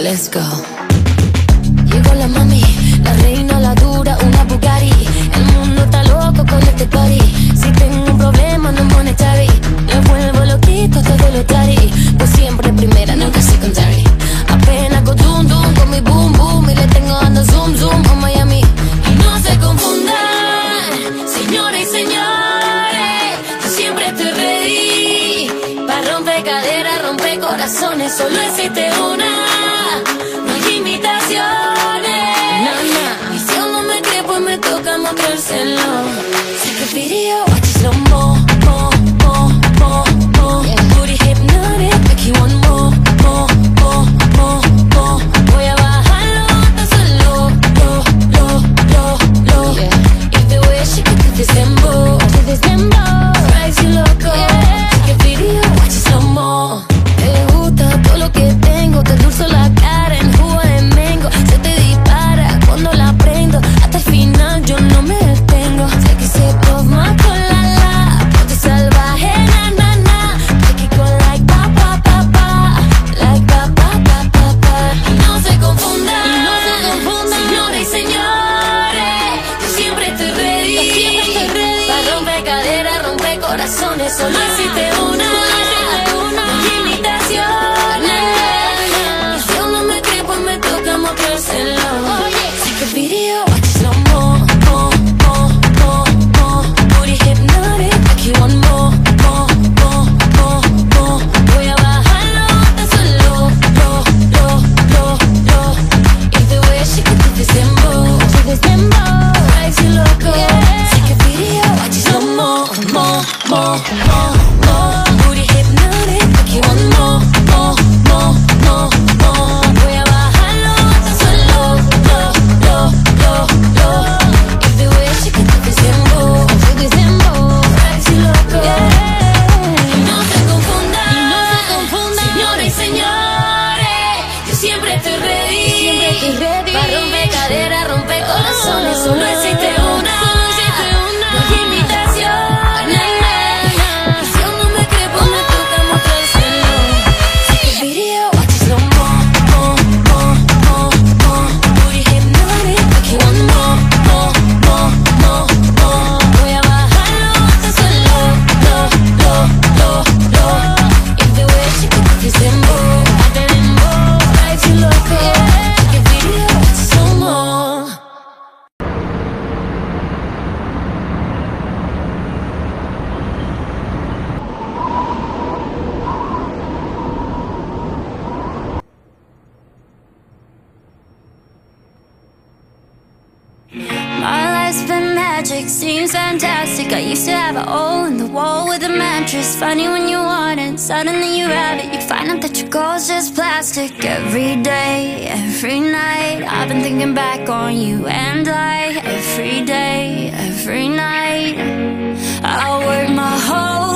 Let's go. Llegó la mami, la reina, la dura, una Bugatti. El mundo está loco con este party. Si tengo un problema, no monetary. Me vuelvo loquito, todo lo tari. Pues siempre primera, nunca secondary. Apenas con zoom, zoom, con mi boom, boom. Y le tengo dando zoom, zoom a Miami. Y no se confundan, señores y señores. Yo siempre estoy ready. Para romper caderas, romper corazones, solo existe anlamıyorsun love a video ready. Va rompe cadera, rompe corazones, seems fantastic. I used to have a hole in the wall with a mattress. Funny when you want it, suddenly you have it. You find out that your goal's just plastic. Every day, every night, I've been thinking back on you and I. Every day, every night, I work my whole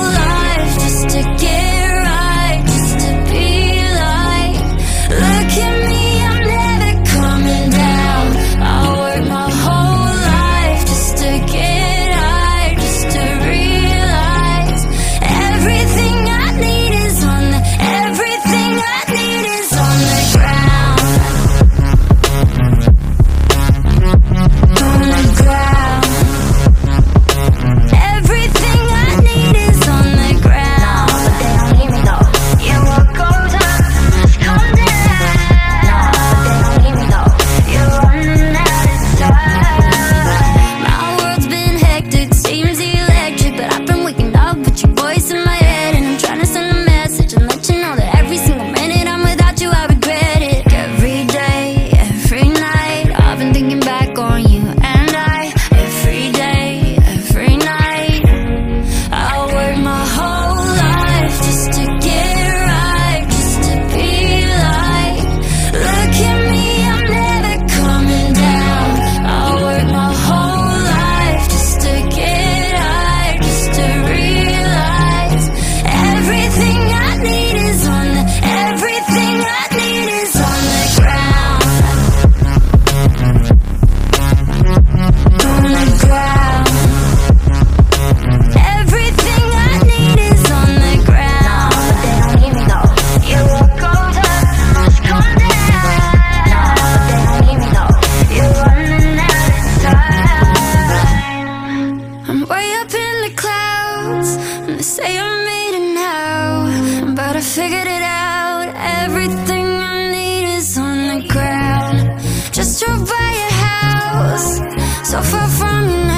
but I figured it out. Everything I need is on the ground. Just drove by your house, so far from you now.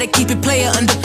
gotta keep it player under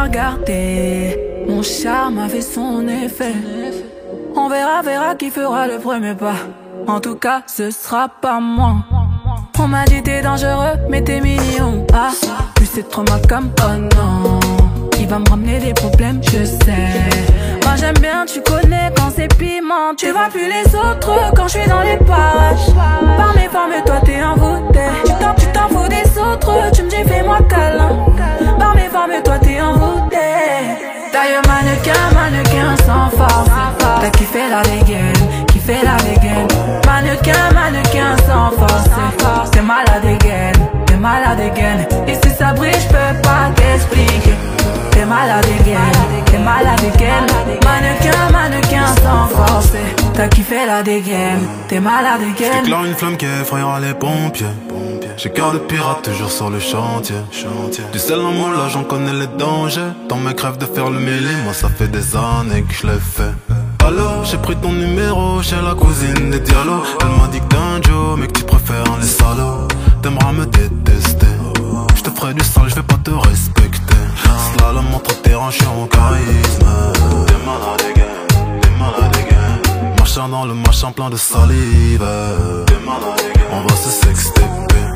la regarder. Mon charme a fait son effet. On verra, verra qui fera le premier pas. En tout cas, ce sera pas moi. On m'a dit t'es dangereux, mais t'es mignon. Ah, plus c'est trop ma comme oh non. Il va me ramener des problèmes, je sais. J'aime bien, tu connais quand c'est piment. Tu vois plus les autres quand je suis dans les parages. Par mes formes, toi t'es envoûté. Tu t'en, tu t'en fous des autres, tu me dis fais-moi câlin. Par mes formes, toi t'es envoûté. D'ailleurs mannequin, mannequin sans force. T'as kiffé la dégaine, kiffé la dégaine. Mannequin, mannequin sans force. T'es malade again, t'es malade again. Et si ça brille, je peux pas t'expliquer. T'es malade again, t'es malade again. Mannequin, mannequin sans force. T'as kiffé la dégaine, t'es malade again. J'éclaire une flamme qui effrayera les pompiers. J'ai cœur de pirate toujours sur le chantier. Du sel en moi là j'en connais les dangers. Tant mes crèves de faire le mêlé, moi ça fait des années que je l'ai fait. Alors j'ai pris ton numéro chez la cousine des dialogues. Elle m'a dit que t'es un Joe, mais que tu préfères les salauds. T'aimeras me détester. Je te ferai du sale, je vais pas te respecter. Slalom entre tes hanches en charisme. T'es malade again, t'es malade again. Marchant dans le machin plein de salive. On va se sexter.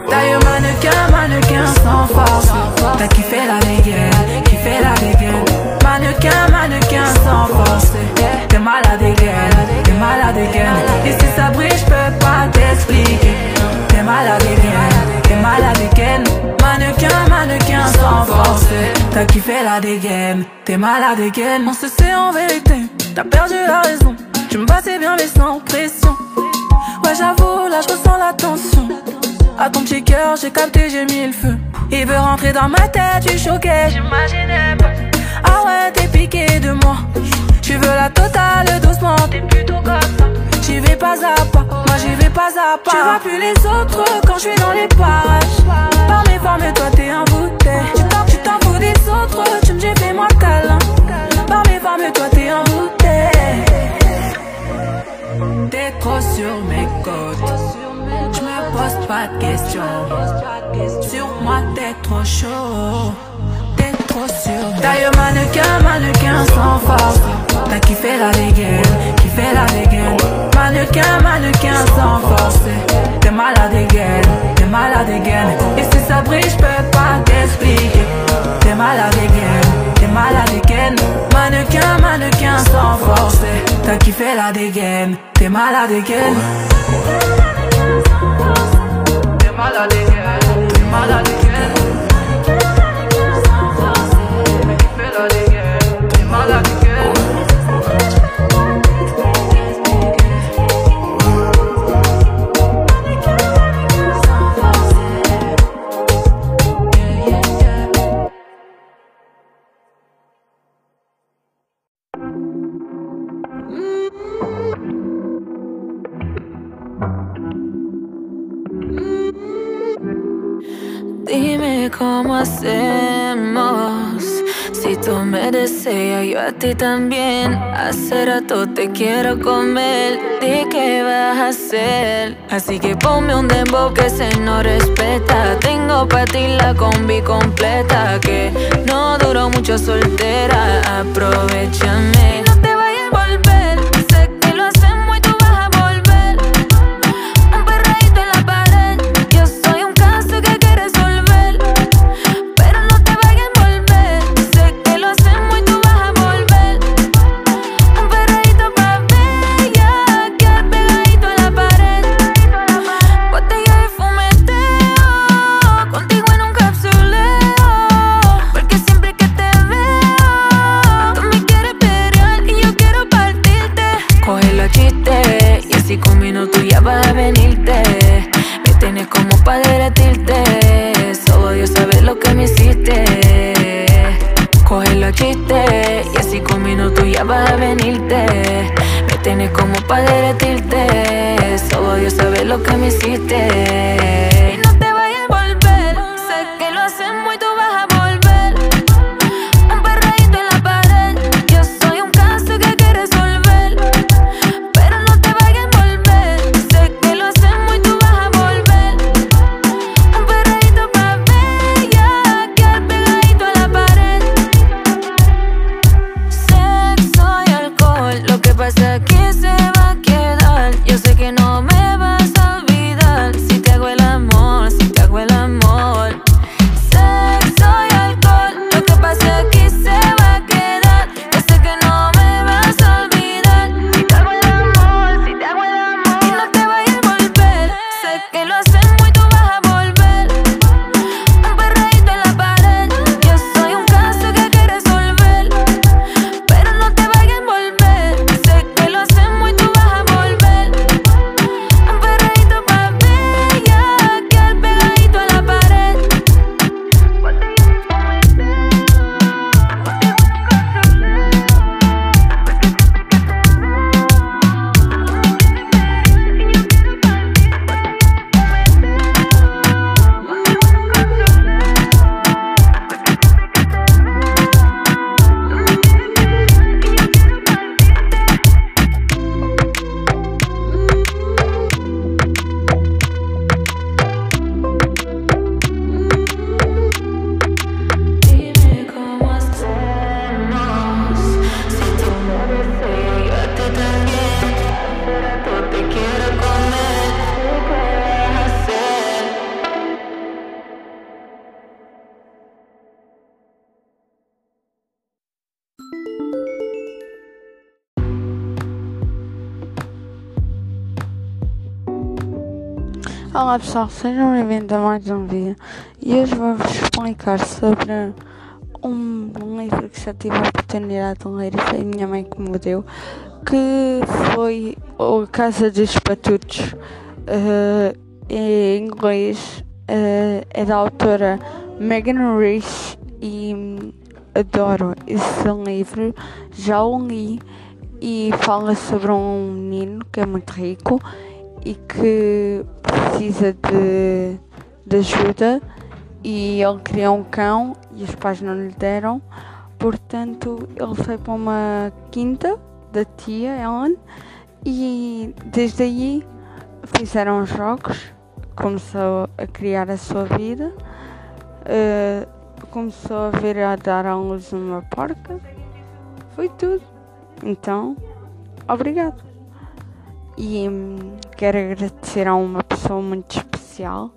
D'ailleurs mannequin, mannequin sans force T'as kiffé la sans T'as kiffé la dégaine, t'es malade again On se sait en vérité, t'as perdu la raison Tu me passais bien mais sans pression Ouais j'avoue, là je ressens la tension à ton petit cœur, j'ai capté, j'ai mis le feu. Il veut rentrer dans ma tête, tu choqué, j'imaginais pas. Ah ouais, t'es piqué de moi. Tu veux la totale doucement, t'es plutôt comme ça. J'y vais pas à pas, moi j'y vais pas à pas. Tu vois plus les autres quand je suis dans les parages. Par mes formes, toi t'es Tu t'en, tu t'en fous des autres, tu me dis fais-moi câlin. Par mes toi t'es envoûté. T'es trop sur mes côtes. Je me pose pas de questions. Sur moi, t'es trop chaud. T'es trop sur D'ailleurs, mannequin, mannequin sans force. T'as kiffé la dégaine, kiffé la malade again, t'es malade again. Deseas, yo a ti también. Hace rato te quiero comer. Di qué vas a hacer. Así que ponme un dembow que se no respeta. Tengo para ti la combi completa. Que no duró mucho soltera. Aprovechame. Partirte. Coge los chistes y así con minutos ya vas a venirte. Me tienes como para derretirte. Solo Dios sabe lo que me hiciste. Coge los chistes y así con minutos ya vas a venirte. Me tienes como para derretirte. Solo Dios sabe lo que me hiciste. Olá pessoal, sejam bem-vindos a mais um vídeo. E hoje vou-vos explicar sobre um, livro que já tive a oportunidade de ler e foi a minha mãe que me deu, que foi A Casa dos Patutos, eh, em inglês, eh, é da autora Megan Reese e hum, adoro esse livro, já o li. E fala sobre um menino que é muito rico e que precisa de, de ajuda e ele queria um cão e os pais não lhe deram. Portanto, ele foi para uma quinta da tia Ellen e desde aí fizeram jogos, começou a criar a sua vida, eh, começou a vir a dar à luz uma porca, foi tudo. Então, obrigado. E hum, quero agradecer a uma pessoa muito especial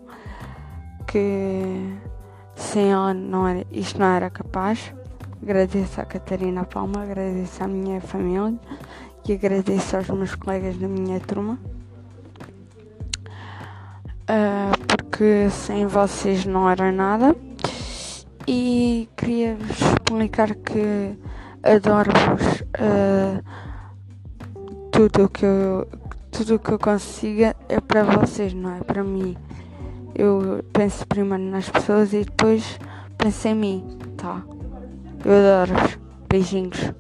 que sem ela não era, isto não era capaz. Agradeço à Catarina Palma, agradeço à minha família e agradeço aos meus colegas da minha turma. Ah, porque sem vocês não era nada. E queria vos explicar que adoro-vos. ah, tudo o que eu tudo o que eu consiga é para vocês, não é para mim. Eu penso primeiro nas pessoas e depois penso em mim, tá? Eu adoro-vos. Beijinhos.